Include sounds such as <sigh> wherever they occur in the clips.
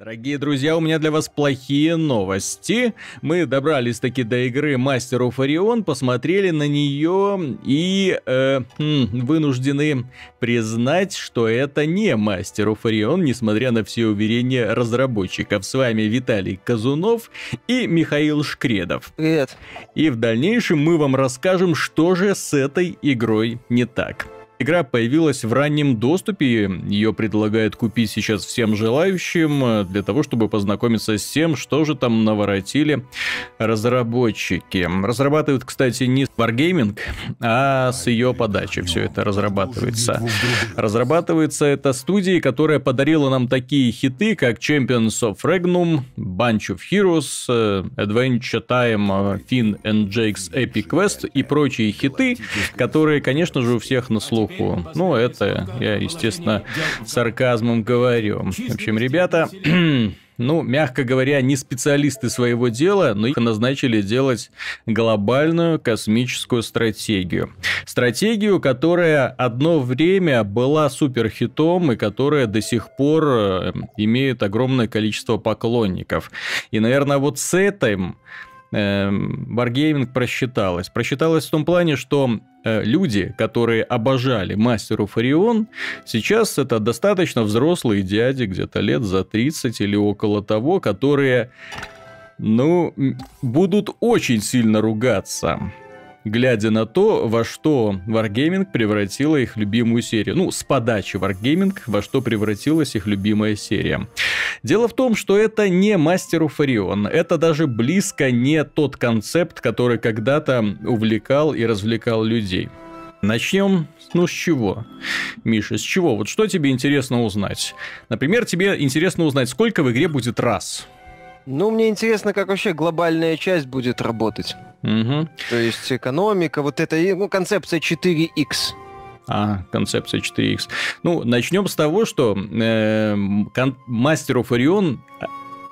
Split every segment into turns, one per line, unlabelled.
Дорогие друзья, у меня для вас плохие новости. Мы добрались таки до игры Master of Orion, посмотрели на нее и э, хм, вынуждены признать, что это не Master of Orion, несмотря на все уверения разработчиков. С вами Виталий Казунов и Михаил Шкредов.
Привет.
И в дальнейшем мы вам расскажем, что же с этой игрой не так. Игра появилась в раннем доступе, ее предлагают купить сейчас всем желающим, э, для того, чтобы познакомиться с тем, что же там наворотили разработчики. Разрабатывают, кстати, не Wargaming, а с ее подачи все это разрабатывается. Разрабатывается это студией, которая подарила нам такие хиты, как Champions of Regnum, Bunch of Heroes, э, Adventure Time, э, Finn and Jake's Epic Quest и прочие хиты, которые, конечно же, у всех на слуху слуху. Ну, это я, естественно, сарказмом говорю. В общем, ребята, <clears throat> ну, мягко говоря, не специалисты своего дела, но их назначили делать глобальную космическую стратегию. Стратегию, которая одно время была суперхитом и которая до сих пор э, имеет огромное количество поклонников. И, наверное, вот с этим Wargaming просчиталась. Просчиталась в том плане, что э, люди, которые обожали мастеру Фарион, сейчас это достаточно взрослые дяди, где-то лет за 30 или около того, которые, ну, будут очень сильно ругаться глядя на то, во что Wargaming превратила их любимую серию. Ну, с подачи Wargaming, во что превратилась их любимая серия. Дело в том, что это не Мастеру Фарион. Это даже близко не тот концепт, который когда-то увлекал и развлекал людей. Начнем, ну, с чего? Миша, с чего? Вот что тебе интересно узнать? Например, тебе интересно узнать, сколько в игре будет раз.
Ну, мне интересно, как вообще глобальная часть будет работать.
Угу.
То есть экономика, вот это, ну, концепция 4X.
А, концепция 4X. Ну, начнем с того, что э, кон- of Orion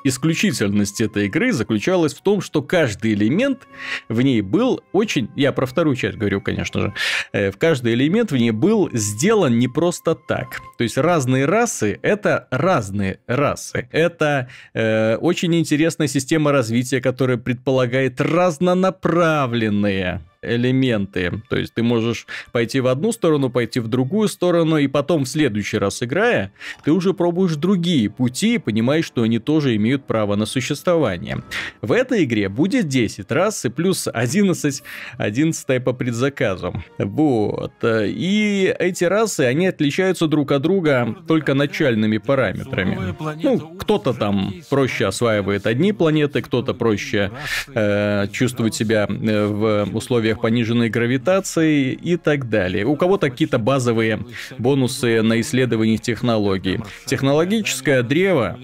исключительность этой игры заключалась в том, что каждый элемент в ней был очень... Я про вторую часть говорю, конечно же. Э, в каждый элемент в ней был сделан не просто так. То есть разные расы — это разные расы. Это э, очень интересная система развития, которая предполагает разнонаправленные элементы. То есть ты можешь пойти в одну сторону, пойти в другую сторону, и потом в следующий раз играя, ты уже пробуешь другие пути и понимаешь, что они тоже имеют право на существование. В этой игре будет 10 раз и плюс 11, 11 по предзаказу. Вот. И эти расы, они отличаются друг от друга только начальными параметрами. Ну, кто-то там проще осваивает одни планеты, кто-то проще э, чувствует себя э, в условиях условиях пониженной гравитации и так далее. У кого-то какие-то базовые бонусы на исследование технологий. Технологическое древо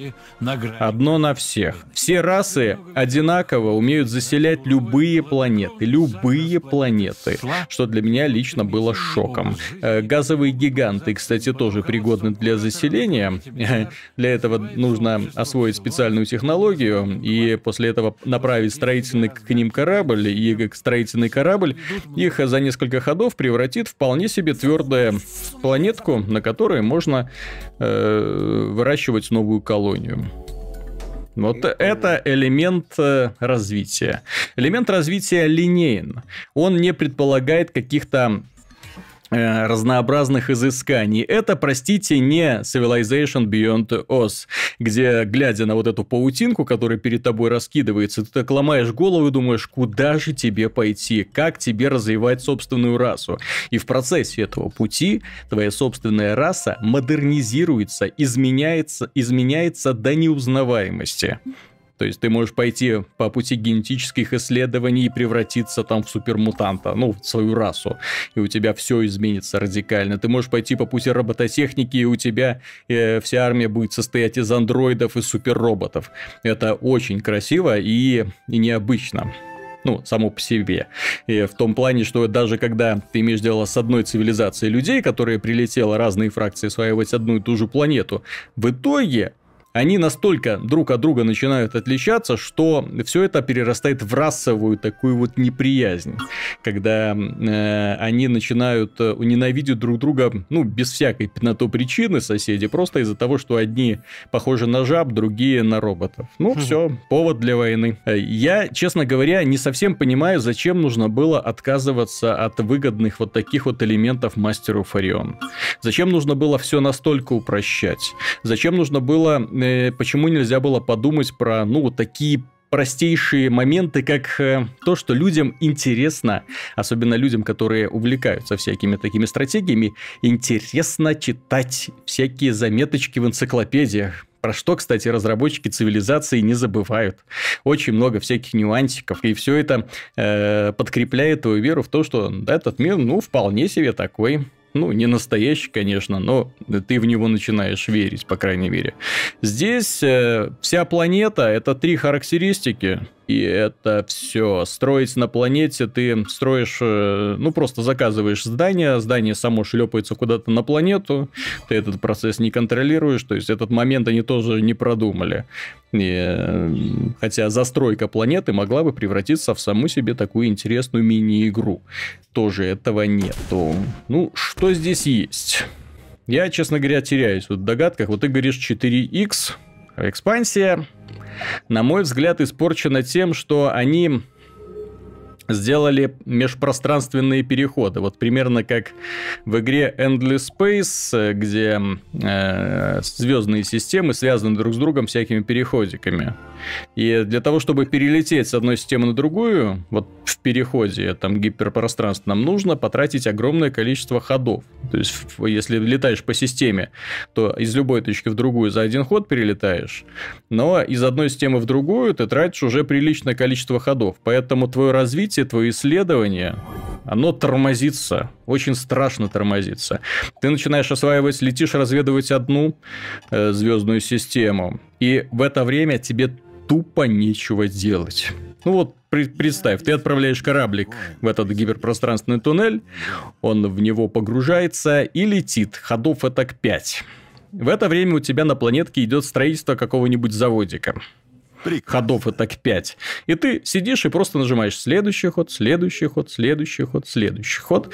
одно на всех. Все расы одинаково умеют заселять любые планеты. Любые планеты. Что для меня лично было шоком. Э, газовые гиганты, кстати, тоже пригодны для заселения. <laughs> Для этого нужно освоить специальную технологию и после этого направить строительный к ним корабль, и строительный корабль корабль их за несколько ходов превратит в вполне себе твердую планетку, на которой можно э, выращивать новую колонию. Вот это элемент э, развития. Элемент развития линейен. Он не предполагает каких-то разнообразных изысканий. Это, простите, не Civilization Beyond Oz, где, глядя на вот эту паутинку, которая перед тобой раскидывается, ты так ломаешь голову и думаешь, куда же тебе пойти, как тебе развивать собственную расу. И в процессе этого пути твоя собственная раса модернизируется, изменяется, изменяется до неузнаваемости. То есть ты можешь пойти по пути генетических исследований и превратиться там в супермутанта, ну, в свою расу, и у тебя все изменится радикально. Ты можешь пойти по пути робототехники, и у тебя э, вся армия будет состоять из андроидов и суперроботов. Это очень красиво и, и необычно ну, само по себе. И в том плане, что даже когда ты имеешь дело с одной цивилизацией людей, которая прилетела разные фракции осваивать одну и ту же планету, в итоге они настолько друг от друга начинают отличаться, что все это перерастает в расовую такую вот неприязнь, когда э, они начинают э, ненавидеть друг друга, ну, без всякой на то причины соседи, просто из-за того, что одни похожи на жаб, другие на роботов. Ну, хм. все, повод для войны. Я, честно говоря, не совсем понимаю, зачем нужно было отказываться от выгодных вот таких вот элементов мастеру Фарион. Зачем нужно было все настолько упрощать? Зачем нужно было Э, почему нельзя было подумать про, ну, такие простейшие моменты, как э, то, что людям интересно, особенно людям, которые увлекаются всякими такими стратегиями, интересно читать всякие заметочки в энциклопедиях. Про что, кстати, разработчики цивилизации не забывают. Очень много всяких нюансиков. И все это э, подкрепляет твою веру в то, что этот мир, ну, вполне себе такой ну, не настоящий, конечно, но ты в него начинаешь верить, по крайней мере. Здесь э, вся планета – это три характеристики, и это все. Строить на планете ты строишь, э, ну, просто заказываешь здание, здание само шлепается куда-то на планету, ты этот процесс не контролируешь, то есть этот момент они тоже не продумали. И, э, хотя застройка планеты могла бы превратиться в саму себе такую интересную мини-игру. Тоже этого нету. Ну, что здесь есть? Я, честно говоря, теряюсь в догадках. Вот ты говоришь 4X, экспансия, на мой взгляд, испорчена тем, что они сделали межпространственные переходы. Вот примерно как в игре Endless Space, где э, звездные системы связаны друг с другом всякими переходиками. И для того, чтобы перелететь с одной системы на другую, вот в переходе там гиперпространство, нам нужно потратить огромное количество ходов. То есть, если летаешь по системе, то из любой точки в другую за один ход перелетаешь, но из одной системы в другую ты тратишь уже приличное количество ходов. Поэтому твое развитие, твое исследование, оно тормозится, очень страшно тормозится. Ты начинаешь осваивать, летишь разведывать одну э, звездную систему, и в это время тебе тупо нечего делать. Ну вот, представь, ты отправляешь кораблик в этот гиперпространственный туннель, он в него погружается и летит. Ходов это к 5. В это время у тебя на планетке идет строительство какого-нибудь заводика. Приказ. ходов и так 5. И ты сидишь и просто нажимаешь следующий ход, следующий ход, следующий ход, следующий ход.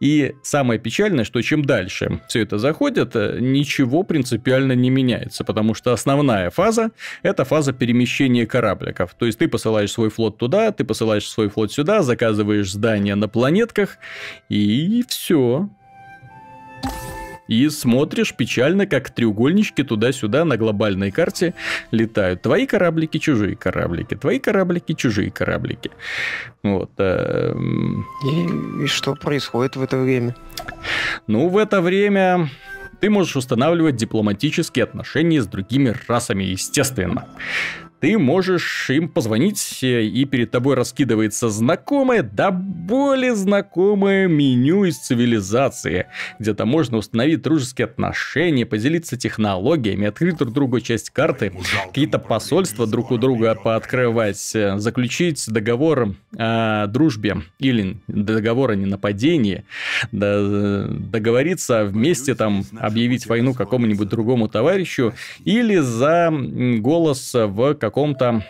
И самое печальное, что чем дальше все это заходит, э, ничего принципиально не меняется, потому что основная фаза – это фаза перемещения корабликов. То есть ты посылаешь свой флот туда, ты посылаешь свой флот сюда, заказываешь здания на планетках, и все и смотришь печально, как треугольнички туда-сюда на глобальной карте летают. Твои кораблики, чужие кораблики, твои кораблики, чужие кораблики. Вот. Э,
и, и что происходит в это время?
Ну, в это время ты можешь устанавливать дипломатические отношения с другими расами, естественно ты можешь им позвонить, э, и перед тобой раскидывается знакомое, да более знакомое меню из цивилизации, где-то можно установить дружеские отношения, поделиться технологиями, открыть друг другу часть карты, какие-то посольства друг у друга пооткрывать, э, заключить договор о дружбе или договор о ненападении, договориться вместе там объявить войну какому-нибудь другому товарищу или за голос в каком-то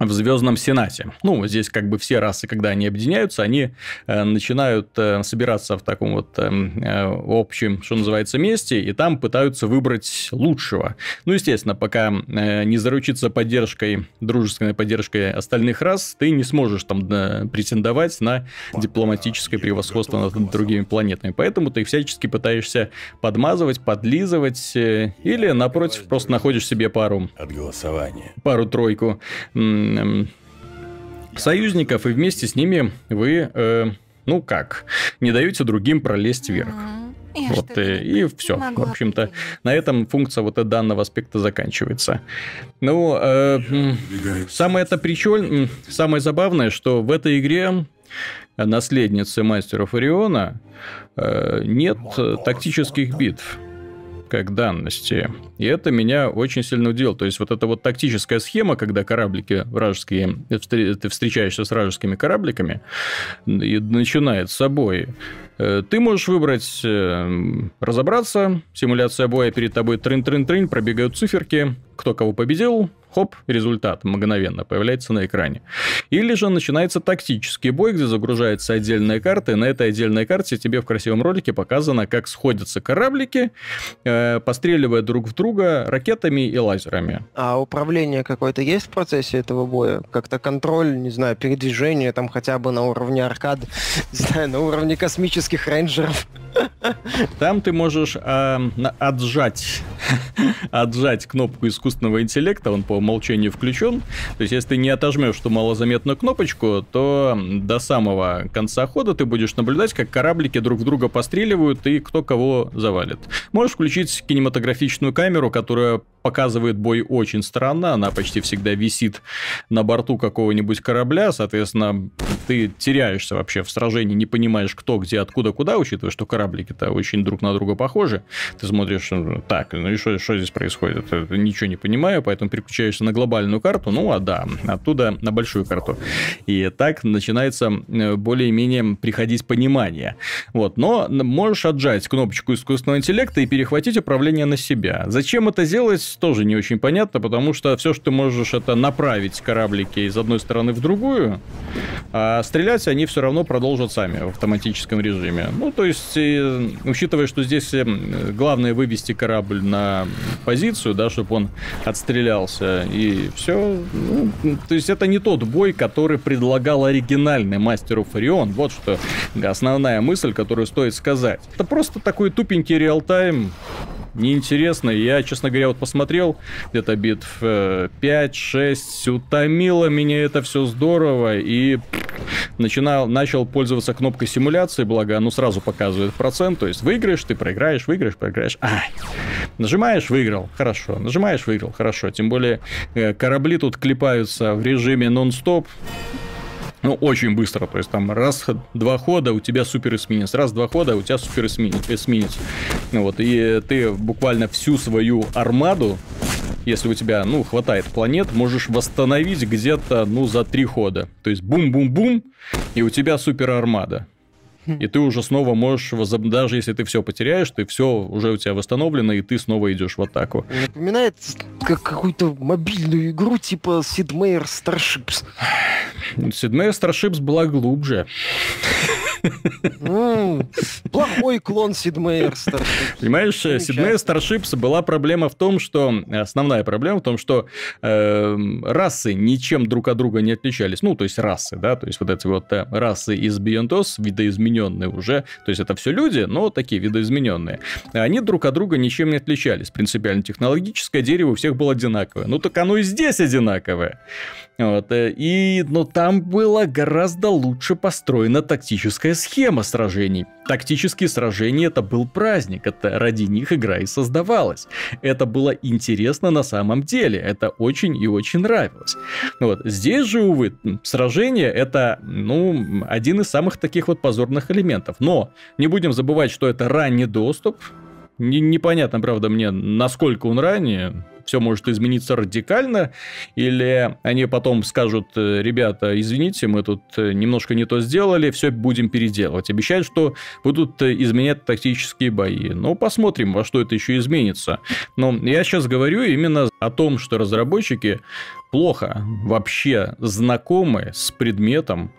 в Звездном Сенате. Ну, здесь как бы все расы, когда они объединяются, они э, начинают э, собираться в таком вот э, э, общем, что называется, месте, и там пытаются выбрать лучшего. Ну, естественно, пока э, не заручиться поддержкой, дружественной поддержкой остальных рас, ты не сможешь там э, претендовать на дипломатическое превосходство над другими планетами. Поэтому ты всячески пытаешься подмазывать, подлизывать, э, или, напротив, просто находишь себе пару... От голосования. Пару-тройку союзников, и вместе с ними вы, э, ну как, не даете другим пролезть вверх. Я вот э, и, и все. В общем-то, на этом функция вот данного аспекта заканчивается. Ну, э, самое это причем, самое забавное, что в этой игре наследницы мастеров Ориона э, нет тактических битв. как данности. И это меня очень сильно удивило. То есть вот эта вот тактическая схема, когда кораблики вражеские, ты встречаешься с вражескими корабликами, и начинает с собой Э, ты можешь выбрать э, разобраться, симуляция боя перед тобой трын-трын-трын, пробегают циферки, кто кого победил, хоп, результат мгновенно появляется на экране. Или же начинается тактический бой, где загружается отдельная карта, и на этой отдельной карте тебе в красивом ролике показано, как сходятся кораблики, э, постреливая друг в друга ракетами и лазерами.
А управление какое-то есть в процессе этого боя? Как-то контроль, не знаю, передвижение там хотя бы на уровне аркад, <laughs> не знаю, на уровне космических рейнджеров?
Там ты можешь э, отжать, <laughs> отжать кнопку искусственного интеллекта, он по умолчанию включен. То есть, если ты не отожмешь ту малозаметную кнопочку, то до самого конца хода ты будешь наблюдать, как кораблики друг в друга постреливают и кто кого завалит. Можешь включить кинематографичную камеру, которая показывает бой очень странно, она почти всегда висит на борту какого-нибудь корабля, соответственно, ты теряешься вообще в сражении, не понимаешь, кто, где, откуда, куда, учитывая, что кораблики-то очень друг на друга похожи. Ты смотришь, ну, так, ну и что, что здесь происходит? Ты ничего не понимаю, поэтому переключаешься на глобальную карту, ну, а да, оттуда на большую карту. И так начинается э, более-менее приходить понимание. Вот, но можешь отжать кнопочку искусственного интеллекта и перехватить управление на себя. Зачем это делать? Тоже не очень понятно, потому что все, что ты можешь, это направить кораблики из одной стороны в другую, а стрелять они все равно продолжат сами в автоматическом режиме. Ну, то есть, учитывая, что здесь э, главное вывести корабль на позицию, да, чтобы он отстрелялся, и все. Ну, то есть, это не тот бой, который предлагал оригинальный Мастер Фарион. Вот что основная мысль, которую стоит сказать. Это просто такой тупенький реал-тайм, неинтересно. Я, честно говоря, вот посмотрел где-то битв 5-6, утомило меня это все здорово, и начинал, начал пользоваться кнопкой симуляции, благо оно сразу показывает процент, то есть выиграешь, ты проиграешь, выиграешь, проиграешь. Ай. Нажимаешь, выиграл, хорошо. Нажимаешь, выиграл, хорошо. Тем более э, корабли тут клепаются в режиме нон-стоп. Ну, очень быстро, то есть там раз-два хода, у тебя супер эсминец, раз-два хода, у тебя супер эсминец. эсминец. Ну, вот, и ты буквально всю свою армаду, если у тебя, ну, хватает планет, можешь восстановить где-то, ну, за три хода. То есть бум-бум-бум, и у тебя супер армада. И ты уже снова можешь, даже если ты все потеряешь, ты все уже у тебя восстановлено, и ты снова идешь в атаку.
Напоминает как какую-то мобильную игру типа Sid Meier Starships.
Sid Meier Starships была глубже.
Плохой клон Sid
Meier Starships. Понимаешь, Sid Meier Starships была проблема в том, что... Основная проблема в том, что э, расы ничем друг от друга не отличались. Ну, то есть расы, да, то есть вот эти вот э, расы из Бионтос, видоизмененные уже. То есть это все люди, но такие видоизмененные. Они друг от друга ничем не отличались. Принципиально технологическое дерево у всех было одинаковое. Ну, так оно и здесь одинаковое. Вот. Э, и, но там было гораздо лучше построена тактическая схема сражений. Тактические сражения это был праздник, это ради них игра и создавалась. Это было интересно на самом деле, это очень и очень нравилось. Вот. Здесь же, увы, сражение это, ну, один из самых таких вот позорных элементов. Но не будем забывать, что это ранний доступ, непонятно, правда, мне, насколько он ранее все может измениться радикально, или они потом скажут, э, ребята, извините, мы тут э, немножко не то сделали, все будем переделывать. Обещают, что будут э, изменять тактические бои. Ну, посмотрим, во что это еще изменится. Но я сейчас говорю именно о том, что разработчики плохо вообще знакомы с предметом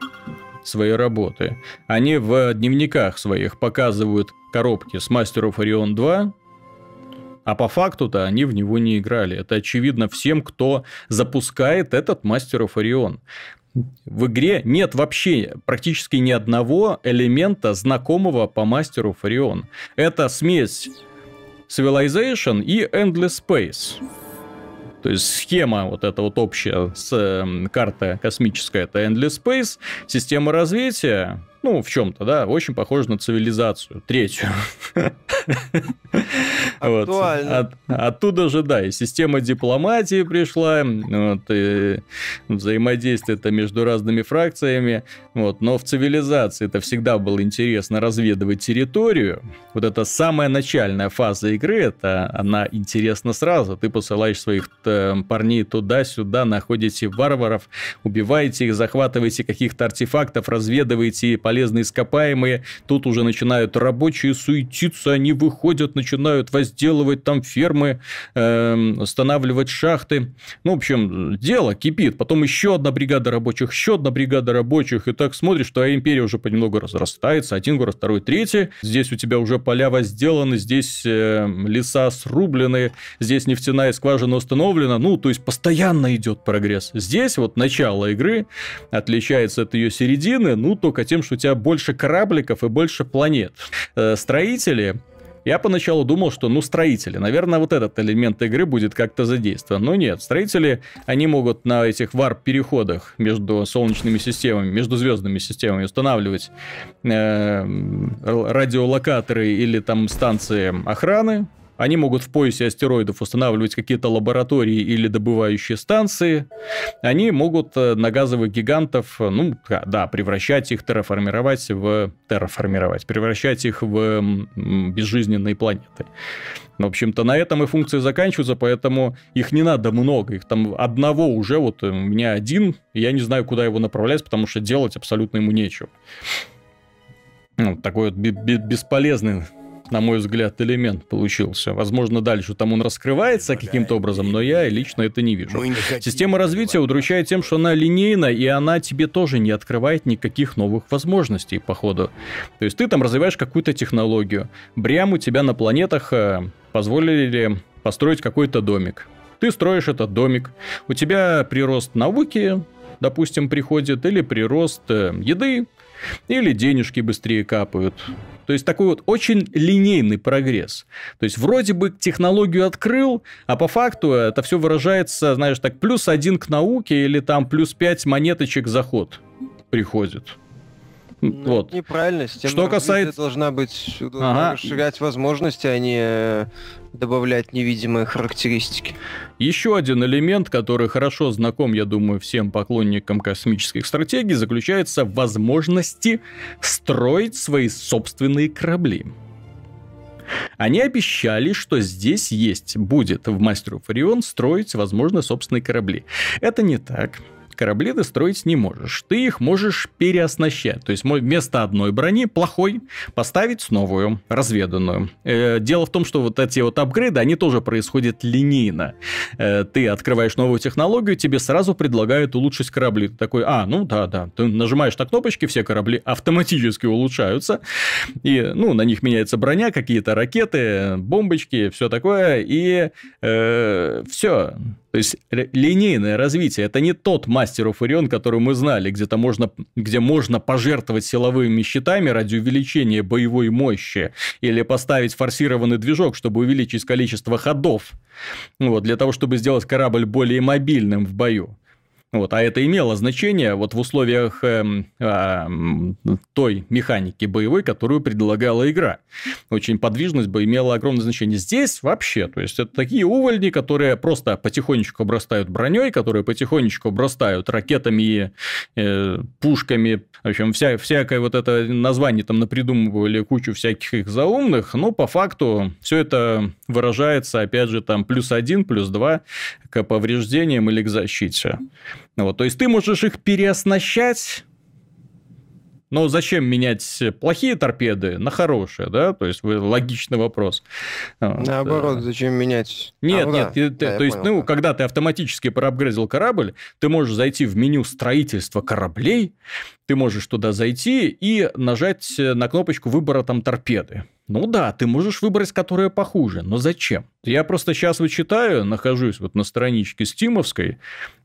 своей работы. Они в дневниках своих показывают коробки с of Orion 2, а по факту-то они в него не играли. Это очевидно всем, кто запускает этот Master of Orion. В игре нет вообще практически ни одного элемента, знакомого по мастеру Фарион. Это смесь Civilization и Endless Space. То есть схема вот эта вот общая с карта космическая, это Endless Space, система развития Ну, в чем-то, да, очень похоже на цивилизацию. Третью. <laughs>
Актуально.
Оттуда же, да, и система дипломатии пришла, вот, и взаимодействие это между разными фракциями, вот, но в цивилизации это всегда было интересно разведывать территорию. Вот это самая начальная фаза игры, это она интересна сразу. Ты посылаешь своих э, парней туда-сюда, находите варваров, убиваете их, захватываете каких-то артефактов, разведываете полезные ископаемые. Тут уже начинают рабочие суетиться, они выходят, начинают возделывать там фермы, э, шахты. Ну, в общем, дело кипит. Потом еще одна бригада рабочих, еще одна бригада рабочих. И так смотришь, что империя уже понемногу разрастается. Один город, второй, третий. Здесь у тебя уже поля возделаны, здесь э, леса срублены, здесь нефтяная скважина установлена. Ну, то есть, постоянно идет прогресс. Здесь вот начало игры отличается от ее середины, ну, только тем, что тебя больше корабликов и больше планет. Э, строители я поначалу думал, что, ну, строители, наверное, вот этот элемент игры будет как-то задействован. Но нет, строители, они могут на этих варп-переходах между солнечными системами, между звездными системами устанавливать э, радиолокаторы или там станции охраны, они могут в поясе астероидов устанавливать какие-то лаборатории или добывающие станции. Они могут э, на газовых гигантов, э, ну, да, превращать их, терраформировать в... Терраформировать, превращать их в безжизненные планеты. В общем-то, на этом и функции заканчиваются, поэтому их не надо много. Их там одного уже, вот у меня один, я не знаю, куда его направлять, потому что делать абсолютно ему нечего. Ну, такой вот бесполезный на мой взгляд, элемент получился. Возможно, дальше там он раскрывается каким-то образом, но я лично это не вижу. Система развития удручает тем, что она линейна, и она тебе тоже не открывает никаких новых возможностей, по ходу. То есть ты там развиваешь какую-то технологию. Брям у тебя на планетах э, позволили построить какой-то домик. Ты строишь этот домик. У тебя прирост науки, допустим, приходит, или прирост э, еды, или денежки быстрее капают. То есть такой вот очень линейный прогресс. То есть вроде бы технологию открыл, а по факту это все выражается, знаешь, так плюс один к науке или там плюс пять монеточек заход приходит.
Ну, вот. Неправильно. Система
Что касается...
должна быть должна ага. расширять возможности, а не э, добавлять невидимые характеристики.
Еще один элемент, который хорошо знаком, я думаю, всем поклонникам космических стратегий, заключается в возможности строить свои собственные корабли. Они обещали, что здесь есть, будет в Мастеру Фарион строить, возможно, собственные корабли. Это не так корабли ты строить не можешь. Ты их можешь переоснащать. То есть вместо одной брони плохой поставить новую, разведанную. Э, дело в том, что вот эти вот апгрейды, они тоже происходят линейно. Э, ты открываешь новую технологию, тебе сразу предлагают улучшить корабли. Ты такой, а, ну да, да. Ты нажимаешь на кнопочки, все корабли автоматически улучшаются. И, ну, на них меняется броня, какие-то ракеты, бомбочки, все такое. И э, все. То есть линейное развитие это не тот мастер Orion, который мы знали, где-то можно, где можно пожертвовать силовыми щитами ради увеличения боевой мощи или поставить форсированный движок, чтобы увеличить количество ходов, вот, для того, чтобы сделать корабль более мобильным в бою. Вот, а это имело значение вот в условиях э, э, той механики боевой, которую предлагала игра. Очень подвижность бы имела огромное значение. Здесь вообще, то есть это такие увольни, которые просто потихонечку обрастают броней, которые потихонечку обрастают ракетами э, пушками. В общем, вся, всякое вот это название там напридумывали кучу всяких их заумных, но по факту все это выражается, опять же, там плюс один, плюс два к повреждениям или к защите. Вот, то есть ты можешь их переоснащать но зачем менять плохие торпеды на хорошие, да? То есть логичный вопрос.
Наоборот, зачем менять?
Нет, а, нет, да. Ты, да, то есть, понял. ну, когда ты автоматически проапгрейдил корабль, ты можешь зайти в меню строительства кораблей, ты можешь туда зайти и нажать на кнопочку выбора там торпеды. Ну да, ты можешь выбрать, которая похуже, но зачем? Я просто сейчас вычитаю, нахожусь вот на страничке стимовской,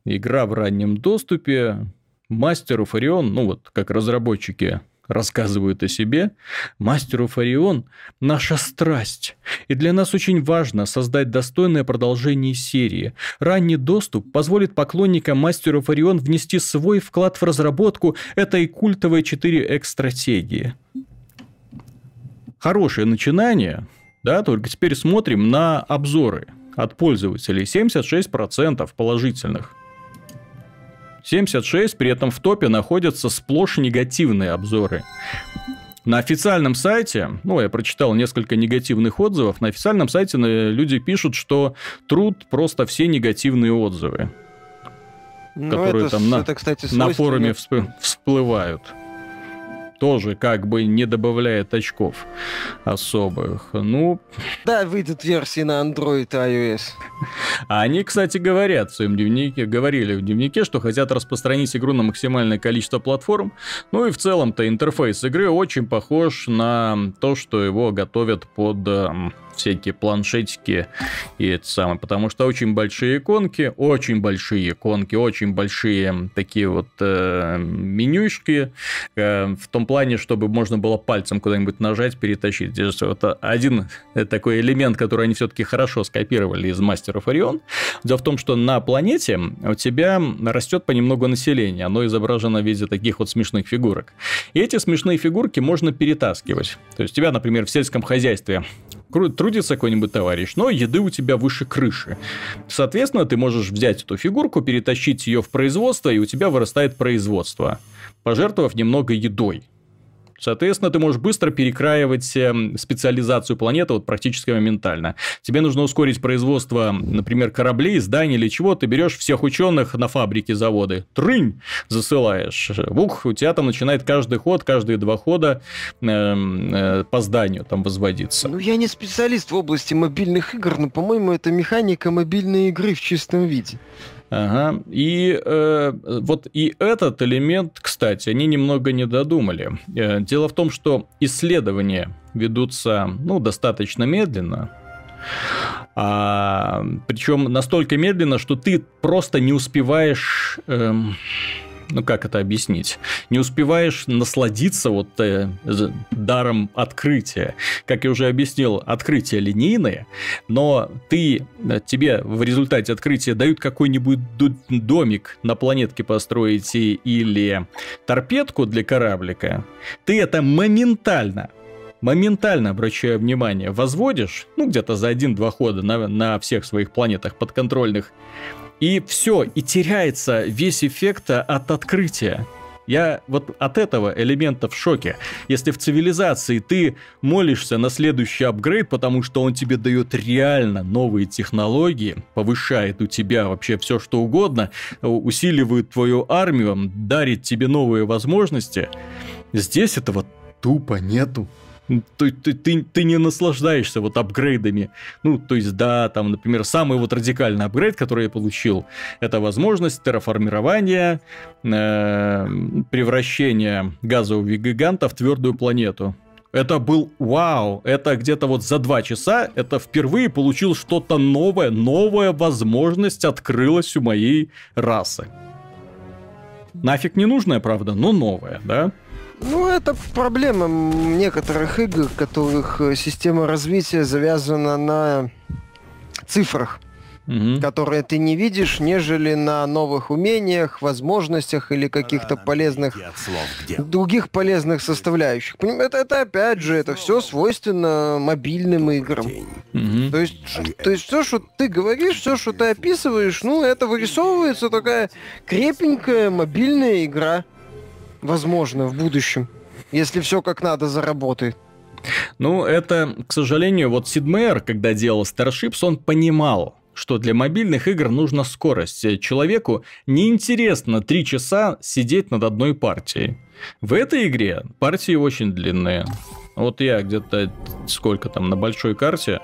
игра в раннем доступе, мастеру Фарион, ну вот как разработчики рассказывают о себе, мастеру Фарион – наша страсть. И для нас очень важно создать достойное продолжение серии. Ранний доступ позволит поклонникам мастеру Фарион внести свой вклад в разработку этой культовой 4X-стратегии. Хорошее начинание, да, только теперь смотрим на обзоры от пользователей. 76% положительных – 76, при этом в топе находятся сплошь негативные обзоры. На официальном сайте, ну, я прочитал несколько негативных отзывов, на официальном сайте э, люди пишут, что труд просто все негативные отзывы, ну, которые это, там на, это, кстати, на форуме всплывают тоже как бы не добавляет очков особых. Ну...
Да, выйдет версии на Android и iOS.
Они, кстати, говорят в своем дневнике, говорили в дневнике, что хотят распространить игру на максимальное количество платформ. Ну и в целом-то интерфейс игры очень похож на то, что его готовят под эм, всякие планшетики и это самое, потому что очень большие иконки, очень большие иконки, очень большие такие вот э, менюшки, э, в том плане, чтобы можно было пальцем куда-нибудь нажать, перетащить. Здесь вот один такой элемент, который они все-таки хорошо скопировали из мастеров Орион. Дело в том, что на планете у тебя растет понемногу население, оно изображено в виде таких вот смешных фигурок. И эти смешные фигурки можно перетаскивать. То есть у тебя, например, в сельском хозяйстве трудится какой-нибудь товарищ, но еды у тебя выше крыши. Соответственно, ты можешь взять эту фигурку, перетащить ее в производство, и у тебя вырастает производство, пожертвовав немного едой. Соответственно, ты можешь быстро перекраивать эм, специализацию планеты вот практически моментально. Тебе нужно ускорить производство, например, кораблей, зданий или чего. Ты берешь всех ученых на фабрике, заводы, трынь, засылаешь. Ух, у тебя там начинает каждый ход, каждые два хода э, э, по зданию там возводиться.
Ну, я не специалист в области мобильных игр, но, по-моему, это механика мобильной игры в чистом виде.
Ага. И э, вот и этот элемент, кстати, они немного не додумали. Э, дело в том, что исследования ведутся ну, достаточно медленно. А, причем настолько медленно, что ты просто не успеваешь. Э, ну как это объяснить, не успеваешь насладиться вот э, даром открытия. Как я уже объяснил, открытие линейное, но ты, э, тебе в результате открытия дают какой-нибудь домик на планетке построить или торпедку для кораблика, ты это моментально моментально, обращаю внимание, возводишь, ну, где-то за один-два хода на, на всех своих планетах подконтрольных, и все, и теряется весь эффект от открытия. Я вот от этого элемента в шоке. Если в цивилизации ты молишься на следующий апгрейд, потому что он тебе дает реально новые технологии, повышает у тебя вообще все что угодно, усиливает твою армию, дарит тебе новые возможности, здесь этого тупо нету. Ты, ты, ты, ты не наслаждаешься вот апгрейдами. Ну, то есть, да, там, например, самый вот радикальный апгрейд, который я получил, это возможность терраформирования, э, превращения газового гиганта в твердую планету. Это был вау, это где-то вот за два часа, это впервые получил что-то новое, новая возможность открылась у моей расы. Нафиг не нужная, правда, но новая, да?
Ну, это проблема некоторых игр, которых э, система развития завязана на цифрах, угу. которые ты не видишь, нежели на новых умениях, возможностях или каких-то полезных других полезных составляющих. Это, это опять же, это все свойственно мобильным играм. Угу. То есть, то есть все, что ты говоришь, все, что ты описываешь, ну, это вырисовывается такая крепенькая мобильная игра. Возможно, в будущем. Если все как надо заработает.
Ну, это, к сожалению, вот Сид Мейер, когда делал Starships, он понимал, что для мобильных игр нужна скорость. Человеку неинтересно три часа сидеть над одной партией. В этой игре партии очень длинные. Вот я где-то сколько там на большой карте,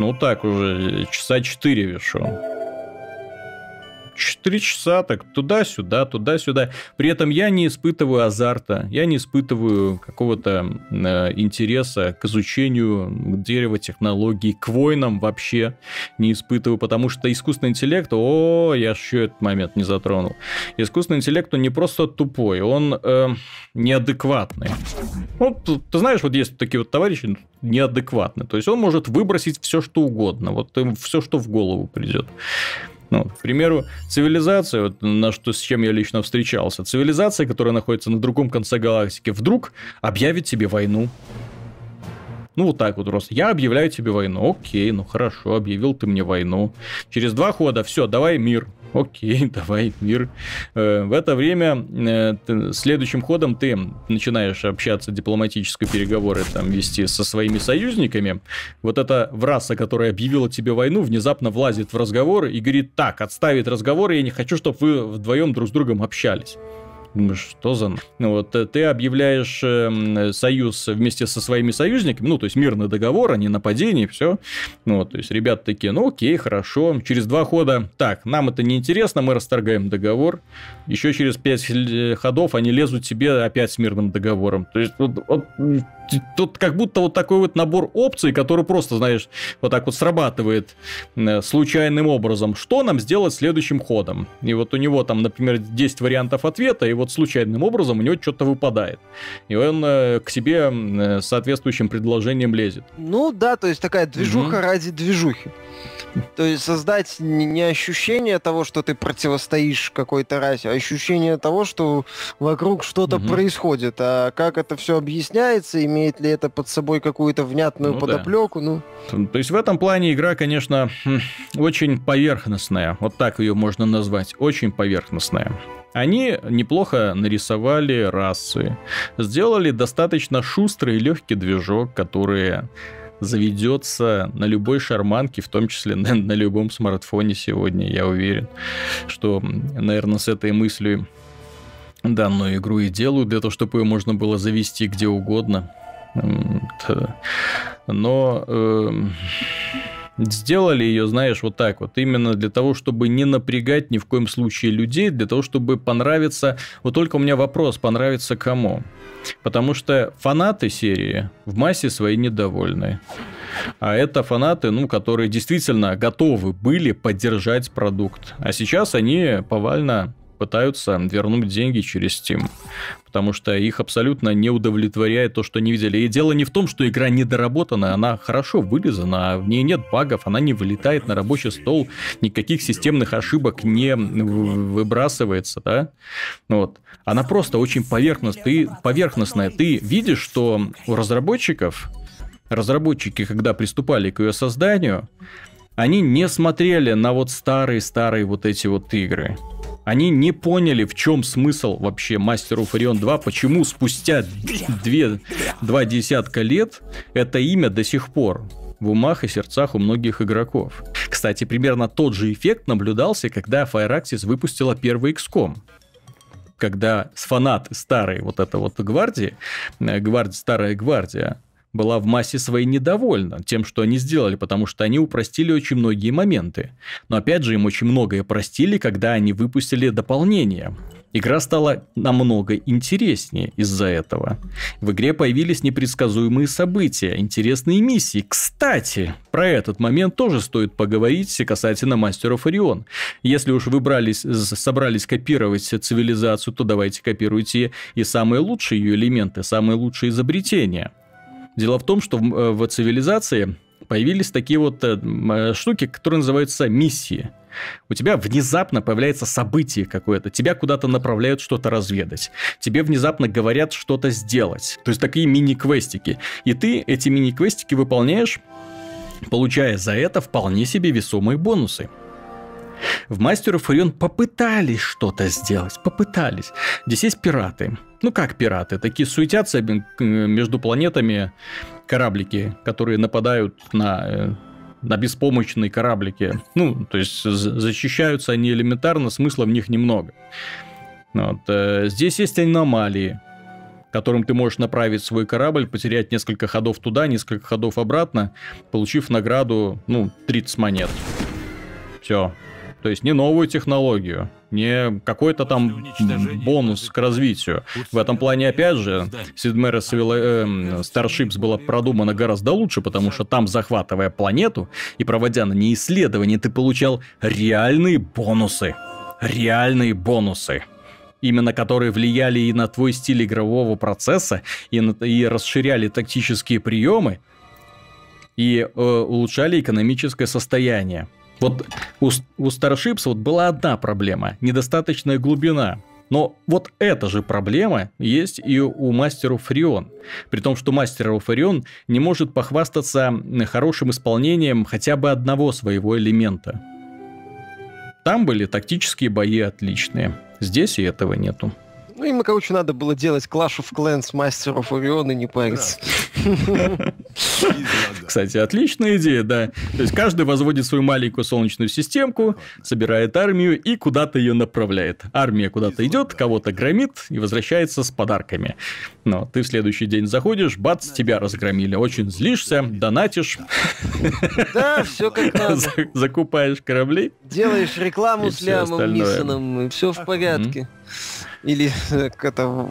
ну так уже часа четыре вешу. 4 часа так туда-сюда, туда-сюда. При этом я не испытываю азарта, я не испытываю какого-то э, интереса к изучению дерева, технологий, к войнам вообще не испытываю, потому что искусственный интеллект, о, я еще этот момент не затронул. Искусственный интеллект, он не просто тупой, он э, неадекватный. Ну, ты знаешь, вот есть такие вот товарищи неадекватные, то есть он может выбросить все, что угодно, вот все, что в голову придет. Ну, к примеру, цивилизация, вот на что, с чем я лично встречался, цивилизация, которая находится на другом конце галактики, вдруг объявит тебе войну. Ну, вот так вот просто. Я объявляю тебе войну. Окей, ну хорошо, объявил ты мне войну. Через два хода, все, давай мир. Окей, <laughs> давай, мир. Э, в это время э, следующим ходом ты начинаешь общаться, дипломатические переговоры там вести со своими союзниками. Вот эта враса, которая объявила тебе войну, внезапно влазит в разговор и говорит, так, отставить разговор, я не хочу, чтобы вы вдвоем друг с другом общались что за... Ну, вот э, ты объявляешь э, союз вместе со своими союзниками, ну, то есть мирный договор, а не нападение, все. Ну, вот, то есть ребята такие, ну, окей, хорошо. Через два хода, так, нам это не интересно, мы расторгаем договор. Еще через пять ходов они лезут тебе опять с мирным договором. То есть вот, вот тут как будто вот такой вот набор опций, который просто, знаешь, вот так вот срабатывает э, случайным образом. Что нам сделать следующим ходом? И вот у него там, например, 10 вариантов ответа, и вот случайным образом у него что-то выпадает. И он э, к себе э, соответствующим предложением лезет.
Ну да, то есть такая движуха угу. ради движухи. То есть создать не ощущение того, что ты противостоишь какой-то расе, а ощущение того, что вокруг что-то угу. происходит. А как это все объясняется, имеет ли это под собой какую-то внятную ну, подоплеку, да.
ну... То есть в этом плане игра, конечно, хм, очень поверхностная. Вот так ее можно назвать. Очень поверхностная. Они неплохо нарисовали расы, сделали достаточно шустрый и легкий движок, который заведется на любой шарманке, в том числе на, на любом смартфоне сегодня, я уверен, что, наверное, с этой мыслью данную игру и делают для того, чтобы ее можно было завести где угодно. Но э, сделали ее, знаешь, вот так вот, именно для того, чтобы не напрягать ни в коем случае людей, для того, чтобы понравиться. Вот только у меня вопрос, понравится кому? Потому что фанаты серии в массе своей недовольны. А это фанаты, ну, которые действительно готовы были поддержать продукт. А сейчас они повально пытаются вернуть деньги через Steam. Потому что их абсолютно не удовлетворяет то, что они видели. И дело не в том, что игра недоработана, она хорошо вылезана, а в ней нет багов, она не вылетает на рабочий стол, никаких системных ошибок не выбрасывается, да? Вот. Она просто очень поверхностная. Ты, поверхностная. Ты видишь, что у разработчиков, разработчики, когда приступали к ее созданию, они не смотрели на вот старые-старые вот эти вот игры. Они не поняли, в чем смысл вообще Мастеру Фарион 2, почему спустя две, два десятка лет это имя до сих пор в умах и сердцах у многих игроков. Кстати, примерно тот же эффект наблюдался, когда Fireaxis выпустила первый XCOM когда фанаты старой вот этой вот гвардии, э, гвардия, старая гвардия, была в массе своей недовольна тем, что они сделали, потому что они упростили очень многие моменты. Но опять же, им очень многое простили, когда они выпустили дополнение. Игра стала намного интереснее из-за этого. В игре появились непредсказуемые события, интересные миссии. Кстати, про этот момент тоже стоит поговорить касательно Мастеров Орион. Если уж вы брались, собрались копировать цивилизацию, то давайте копируйте и самые лучшие ее элементы, самые лучшие изобретения – Дело в том, что в, э, в цивилизации появились такие вот э, э, штуки, которые называются миссии. У тебя внезапно появляется событие какое-то, тебя куда-то направляют что-то разведать, тебе внезапно говорят что-то сделать. То есть такие мини-квестики. И ты эти мини-квестики выполняешь, получая за это вполне себе весомые бонусы. В Мастеру Фарион попытались что-то сделать, попытались. Здесь есть пираты. Ну как пираты? Такие суетятся между планетами кораблики, которые нападают на э, на беспомощные кораблики. Ну, то есть защищаются они элементарно, смысла в них немного. Вот. Э, здесь есть аномалии, которым ты можешь направить свой корабль, потерять несколько ходов туда, несколько ходов обратно, получив награду, ну, 30 монет. Все, то есть не новую технологию, не какой-то там бонус к развитию. В этом плане, опять же, Meier's э, Starships была продумана гораздо лучше, потому что там, захватывая планету и проводя на ней исследования, ты получал реальные бонусы. Реальные бонусы именно которые влияли и на твой стиль игрового процесса, и, на, и расширяли тактические приемы, и э, улучшали экономическое состояние. Вот у, у Starships вот была одна проблема – недостаточная глубина. Но вот эта же проблема есть и у мастеров Фарион. При том, что мастер Фарион не может похвастаться хорошим исполнением хотя бы одного своего элемента. Там были тактические бои отличные. Здесь и этого нету.
Ну, им, короче, надо было делать Clash of Clans мастеров Орион и не париться.
Кстати, отличная идея, да. То есть каждый возводит свою маленькую солнечную системку, собирает армию и куда-то ее направляет. Армия куда-то идет, кого-то громит и возвращается с подарками. Но ты в следующий день заходишь, бац, тебя разгромили. Очень злишься, донатишь.
Да, все как <laughs> надо.
Закупаешь корабли.
Делаешь рекламу с Лямом Нисоном, и все в порядке. Или это,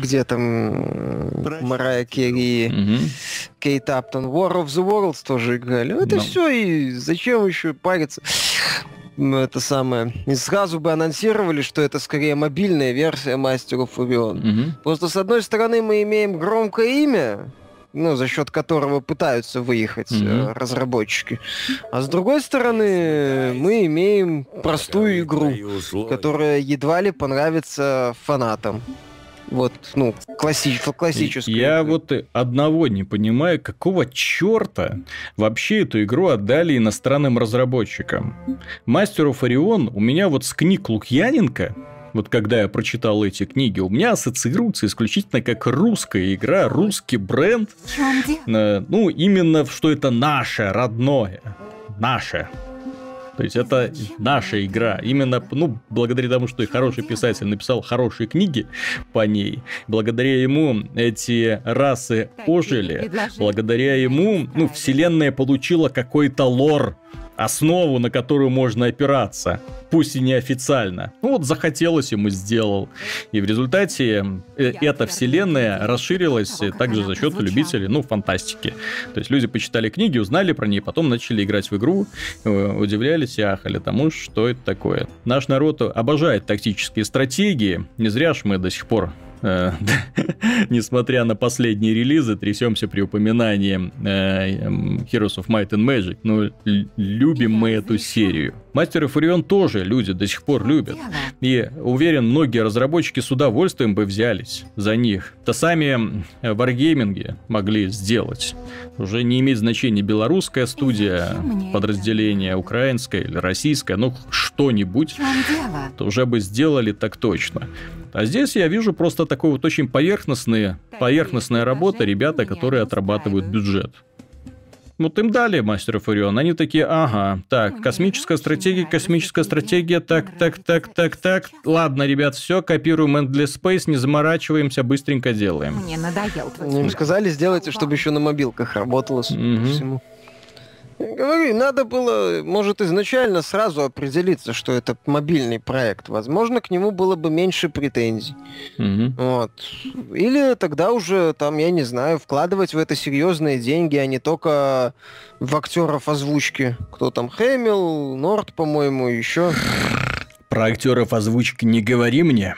где там Марая Керри, угу. Кейт Аптон, War of the Worlds тоже играли. Это no. все, и зачем еще париться? это самое. И сразу бы анонсировали, что это скорее мобильная версия Мастеров Орион. Угу. Просто с одной стороны мы имеем громкое имя, ну, за счет которого пытаются выехать mm-hmm. разработчики. А с другой стороны, мы имеем простую игру, которая едва ли понравится фанатам. Вот, ну, класси- классическую.
Я игру. вот одного не понимаю, какого черта вообще эту игру отдали иностранным разработчикам. Мастеру Фарион у меня вот с книг Лукьяненко вот когда я прочитал эти книги, у меня ассоциируется исключительно как русская игра, русский бренд. Э, ну, именно, что это наше, родное. Наше. То есть это наша игра. Именно, ну, благодаря тому, что и хороший писатель написал хорошие книги по ней, благодаря ему эти расы ожили, благодаря ему, ну, вселенная получила какой-то лор, основу, на которую можно опираться, пусть и неофициально. Ну вот захотелось ему сделал. И в результате э, эта вселенная расширилась также за счет любителей, ну, фантастики. То есть люди почитали книги, узнали про нее, потом начали играть в игру, э, удивлялись и ахали тому, что это такое. Наш народ обожает тактические стратегии, не зря ж мы до сих пор <laughs> несмотря на последние релизы, трясемся при упоминании э, Heroes of Might and Magic. Ну, любим мы эту серию. Мастер и Фурион тоже люди до сих пор любят. И уверен, многие разработчики с удовольствием бы взялись за них. То сами варгейминги могли сделать. Уже не имеет значения белорусская студия, подразделение украинское или российское, ну что-нибудь, то уже бы сделали так точно. А здесь я вижу просто такой вот очень поверхностные, поверхностная работа ребята, которые отрабатывают бюджет. Вот им дали мастеров Орион, они такие, ага, так, космическая стратегия, космическая стратегия, так, так, так, так, так. Ладно, ребят, все, копируем Endless Space, не заморачиваемся, быстренько делаем. Мне
надоел твой Им сказали, сделайте, чтобы еще на мобилках работало, судя угу. всему. Говорю, надо было, может, изначально сразу определиться, что это мобильный проект. Возможно, к нему было бы меньше претензий. Угу. Вот. Или тогда уже, там, я не знаю, вкладывать в это серьезные деньги, а не только в актеров озвучки. Кто там? Хэмилл, Норт, по-моему, еще.
Про актеров озвучки не говори мне.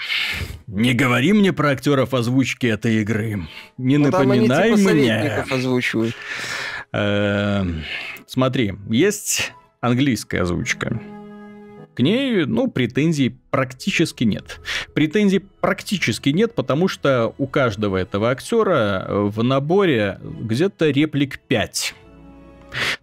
Не говори мне про актеров озвучки этой игры. Не ну, напоминай там они, типа, мне. озвучивают. Смотри, есть английская озвучка. К ней, ну, претензий практически нет. Претензий практически нет, потому что у каждого этого актера в наборе где-то реплик 5.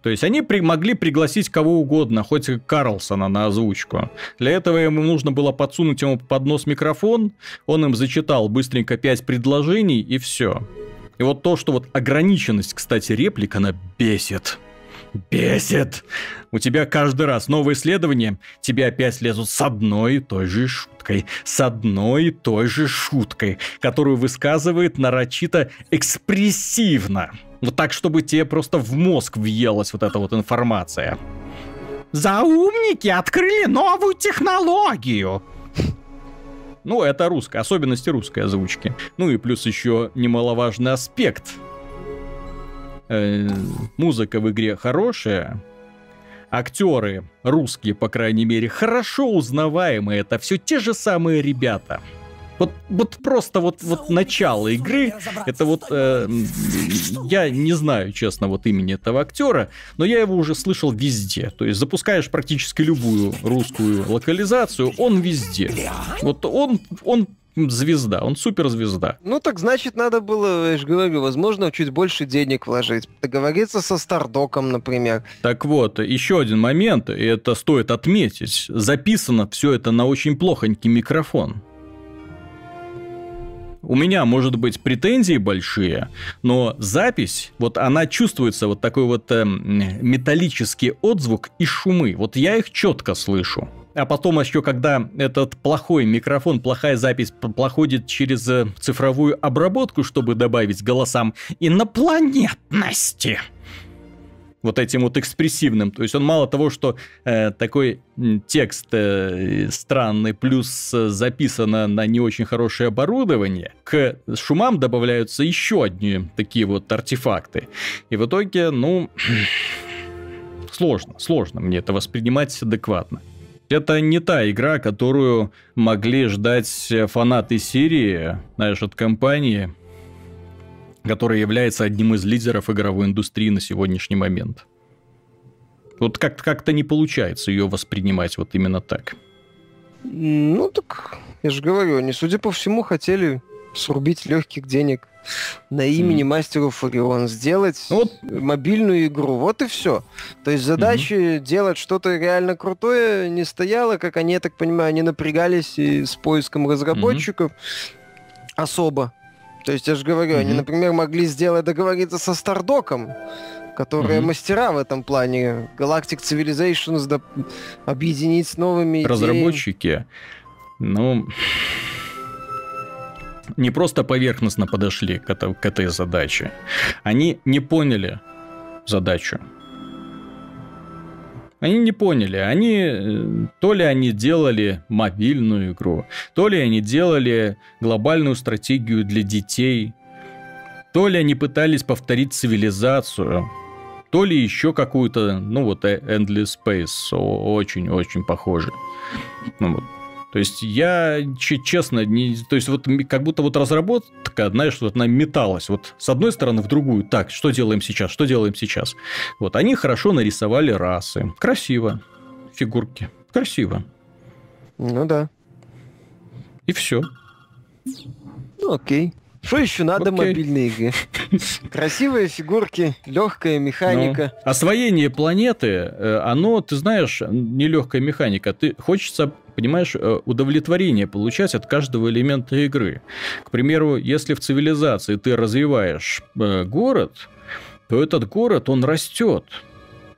То есть они при, могли пригласить кого угодно, хоть Карлсона на озвучку. Для этого ему нужно было подсунуть ему под нос микрофон, он им зачитал быстренько 5 предложений и все. И вот то, что вот ограниченность, кстати, реплик, она бесит. Бесит. У тебя каждый раз новое исследование, тебе опять лезут с одной и той же шуткой. С одной и той же шуткой, которую высказывает нарочито экспрессивно. Вот так, чтобы тебе просто в мозг въелась вот эта вот информация. Заумники открыли новую технологию. Ну, это русская, особенности русской озвучки. Ну и плюс еще немаловажный аспект. Э, музыка в игре хорошая, актеры русские, по крайней мере, хорошо узнаваемые. Это все те же самые ребята. Вот, вот просто вот, вот начало игры, это вот, э, я не знаю, честно, вот имени этого актера, но я его уже слышал везде. То есть запускаешь практически любую русскую локализацию, он везде. Вот он, он звезда, он суперзвезда.
Ну так значит надо было, я же говорю, возможно, чуть больше денег вложить. Договориться со Стардоком, например.
Так вот, еще один момент, и это стоит отметить. Записано все это на очень плохонький микрофон у меня, может быть, претензии большие, но запись, вот она чувствуется, вот такой вот э, металлический отзвук и шумы. Вот я их четко слышу. А потом еще, когда этот плохой микрофон, плохая запись проходит через э, цифровую обработку, чтобы добавить голосам инопланетности вот этим вот экспрессивным. То есть он мало того, что э, такой текст э, странный, плюс э, записано на не очень хорошее оборудование, к шумам добавляются еще одни такие вот артефакты. И в итоге, ну, <clears throat> сложно, сложно мне это воспринимать адекватно. Это не та игра, которую могли ждать фанаты серии, знаешь, от компании, который является одним из лидеров игровой индустрии на сегодняшний момент. Вот как-то как не получается ее воспринимать вот именно так.
Ну так, я же говорю, они, судя по всему, хотели срубить легких денег на имени mm. мастеров Орион, сделать ну вот. мобильную игру. Вот и все. То есть задачи mm-hmm. делать что-то реально крутое не стояло, как они, я так понимаю, они напрягались и с поиском разработчиков mm-hmm. особо. То есть, я же говорю, mm-hmm. они, например, могли сделать договориться со Стардоком, которые mm-hmm. мастера в этом плане. Galactic Civilizations да, объединить с новыми
Разработчики, идеями. ну, не просто поверхностно подошли к, это, к этой задаче. Они не поняли задачу. Они не поняли. Они э, то ли они делали мобильную игру, то ли они делали глобальную стратегию для детей, то ли они пытались повторить цивилизацию, то ли еще какую-то, ну вот э, Endless Space, очень-очень похоже. Ну, вот. То есть я честно, не, то есть вот как будто вот разработка, знаешь, вот она металась вот с одной стороны в другую. Так, что делаем сейчас, что делаем сейчас? Вот они хорошо нарисовали расы, красиво, фигурки, красиво.
Ну да.
И все.
Ну окей. Что еще надо Окей. мобильные игры? <laughs> Красивые фигурки, легкая механика.
Ну, освоение планеты, э, оно, ты знаешь, не легкая механика. Ты хочется понимаешь, э, удовлетворение получать от каждого элемента игры. К примеру, если в цивилизации ты развиваешь э, город, то этот город, он растет.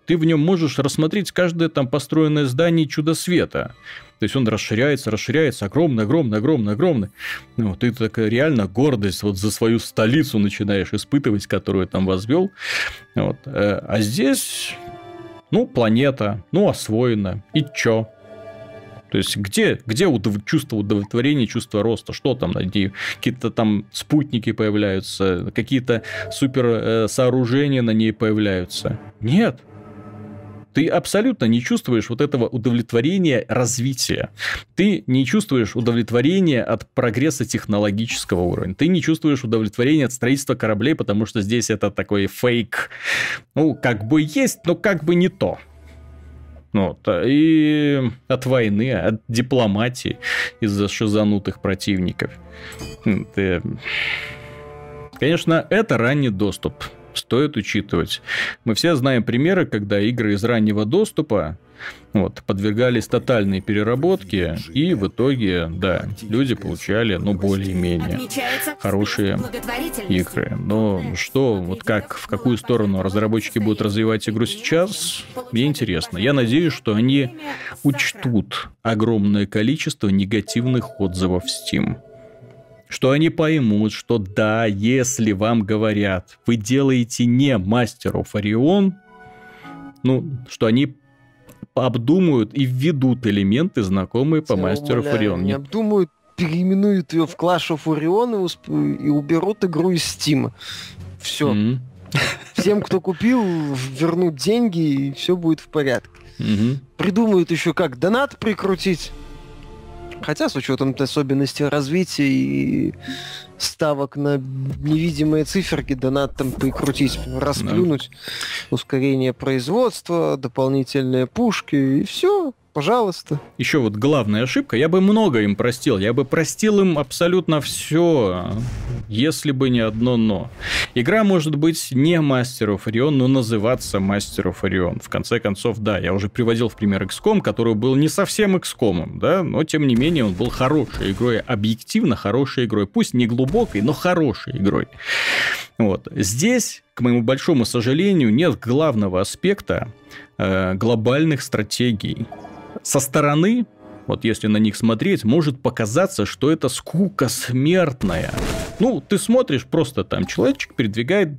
Ты в нем можешь рассмотреть каждое там построенное здание чудо света. То есть он расширяется, расширяется, огромный, огромный, огромный, огромный. Ну, ты так реально гордость вот за свою столицу начинаешь испытывать, которую там возвел. Вот. Э, а здесь, ну, планета, ну, освоена. И чё? То есть, где, где удов... чувство удовлетворения, чувство роста? Что там? Какие-то там спутники появляются, какие-то супер э, сооружения на ней появляются? Нет. Ты абсолютно не чувствуешь вот этого удовлетворения развития. Ты не чувствуешь удовлетворения от прогресса технологического уровня. Ты не чувствуешь удовлетворения от строительства кораблей, потому что здесь это такой фейк. Ну, как бы есть, но как бы не то. Вот. И от войны, от дипломатии из-за шизанутых противников. Ты... Конечно, это ранний доступ стоит учитывать. Мы все знаем примеры, когда игры из раннего доступа вот, подвергались тотальной переработке, и в итоге, да, люди получали, ну, более-менее хорошие игры. Но что, вот как, в какую сторону разработчики будут развивать игру сейчас, мне интересно. Я надеюсь, что они учтут огромное количество негативных отзывов в Steam. Что они поймут, что да, если вам говорят, вы делаете не мастеров Орион, ну, что они обдумают и введут элементы, знакомые по мастеру Фарион.
Не обдумают, переименуют ее в Clash of Orion и, и уберут игру из Steam. Все. Mm-hmm. Всем, кто купил, вернут деньги, и все будет в порядке. Mm-hmm. Придумают еще как донат прикрутить. Хотя с учетом особенностей развития и ставок на невидимые циферки, донат там прикрутить, расплюнуть, да. ускорение производства, дополнительные пушки, и все пожалуйста.
Еще вот главная ошибка, я бы много им простил, я бы простил им абсолютно все, если бы не одно но. Игра может быть не Master of Orion, но называться Master of Orion. В конце концов, да, я уже приводил в пример XCOM, который был не совсем XCOM, да, но тем не менее он был хорошей игрой, объективно хорошей игрой, пусть не глубокой, но хорошей игрой. Вот. Здесь, к моему большому сожалению, нет главного аспекта э, глобальных стратегий со стороны, вот если на них смотреть, может показаться, что это скука смертная. Ну, ты смотришь, просто там человечек передвигает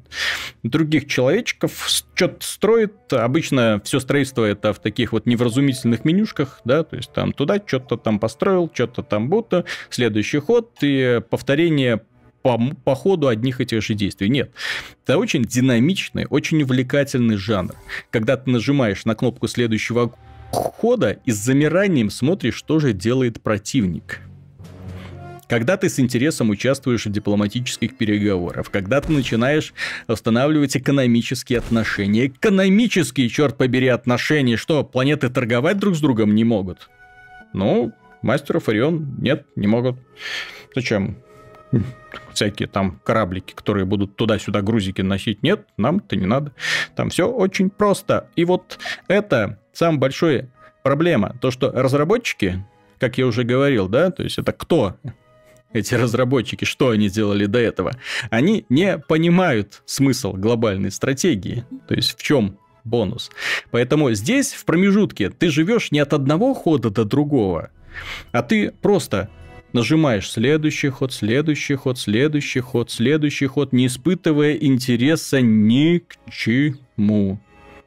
других человечков, что-то строит. Обычно все строительство это в таких вот невразумительных менюшках, да, то есть там туда что-то там построил, что-то там будто, следующий ход и повторение по, по ходу одних и тех же действий. Нет. Это очень динамичный, очень увлекательный жанр. Когда ты нажимаешь на кнопку следующего хода и с замиранием смотришь, что же делает противник. Когда ты с интересом участвуешь в дипломатических переговорах, когда ты начинаешь устанавливать экономические отношения, экономические, черт побери, отношения, что, планеты торговать друг с другом не могут? Ну, мастеров Орион нет, не могут. Зачем? всякие там кораблики, которые будут туда-сюда грузики носить. Нет, нам-то не надо. Там все очень просто. И вот это самая большая проблема. То, что разработчики, как я уже говорил, да, то есть это кто эти разработчики, что они делали до этого, они не понимают смысл глобальной стратегии. То есть в чем бонус. Поэтому здесь, в промежутке, ты живешь не от одного хода до другого, а ты просто нажимаешь следующий ход, следующий ход, следующий ход, следующий ход, не испытывая интереса ни к чему.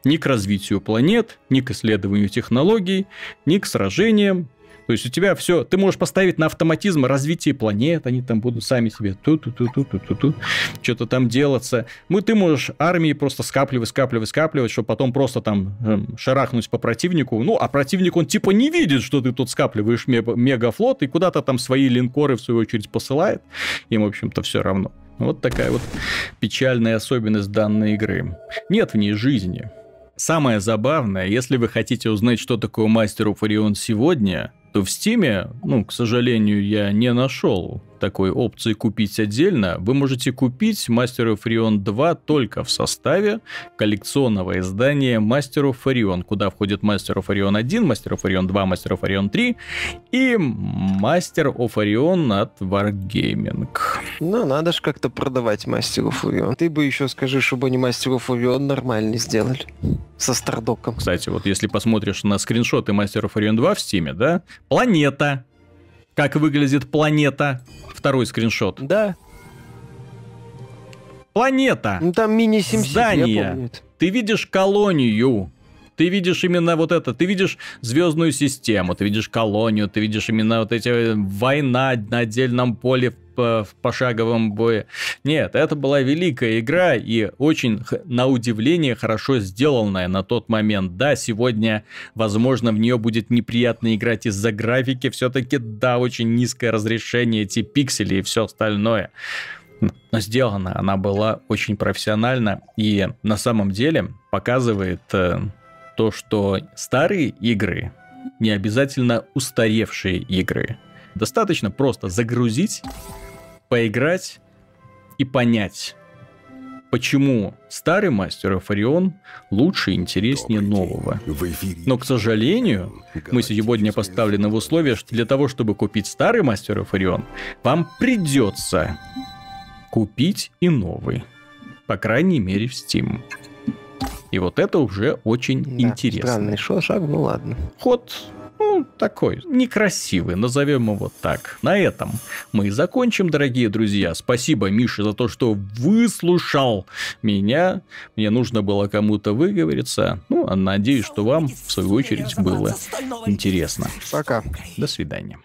Ни к развитию планет, ни к исследованию технологий, ни к сражениям, то есть у тебя все, ты можешь поставить на автоматизм развитие планет, они там будут сами себе ту-ту-ту-ту-ту-ту, что-то там делаться. Мы, ты можешь армии просто скапливать, скапливать, скапливать, чтобы потом просто там эм, шарахнуть по противнику. Ну, а противник, он типа не видит, что ты тут скапливаешь мегафлот, и куда-то там свои линкоры, в свою очередь, посылает. Им, в общем-то, все равно. Вот такая вот печальная особенность данной игры. Нет в ней жизни. Самое забавное, если вы хотите узнать, что такое Мастер Orion сегодня, то в Стиме, ну, к сожалению, я не нашел такой опции купить отдельно, вы можете купить Master of Orion 2 только в составе коллекционного издания Master of Orion, куда входит Master of Orion 1, Master of Orion 2, Master of Orion 3 и Master of Orion от Wargaming.
Ну, надо же как-то продавать Master of Orion. Ты бы еще скажи, чтобы они Master of Orion нормально сделали. Со стардоком.
Кстати, вот если посмотришь на скриншоты Master of Orion 2 в Стиме, да, планета, как выглядит планета. Второй скриншот.
Да.
Планета.
Ну там мини Здание.
Ты видишь колонию. Ты видишь именно вот это, ты видишь звездную систему, ты видишь колонию, ты видишь именно вот эти война на отдельном поле в пошаговом бое. Нет, это была великая игра и очень, на удивление, хорошо сделанная на тот момент. Да, сегодня, возможно, в нее будет неприятно играть из-за графики. Все-таки, да, очень низкое разрешение, эти пиксели и все остальное. Но сделана она была очень профессионально и на самом деле показывает э, то, что старые игры не обязательно устаревшие игры. Достаточно просто загрузить поиграть и понять, почему старый мастер Офарион лучше и интереснее нового. Но, к сожалению, мы сегодня поставлены в условие, что для того, чтобы купить старый мастер Офарион, вам придется купить и новый. По крайней мере, в Steam. И вот это уже очень да, интересно.
Странный шаг, ну ладно.
Ход ну, такой, некрасивый, назовем его так. На этом мы и закончим, дорогие друзья. Спасибо, Миша, за то, что выслушал меня. Мне нужно было кому-то выговориться. Ну, надеюсь, что вам, в свою очередь, было интересно.
Пока.
До свидания.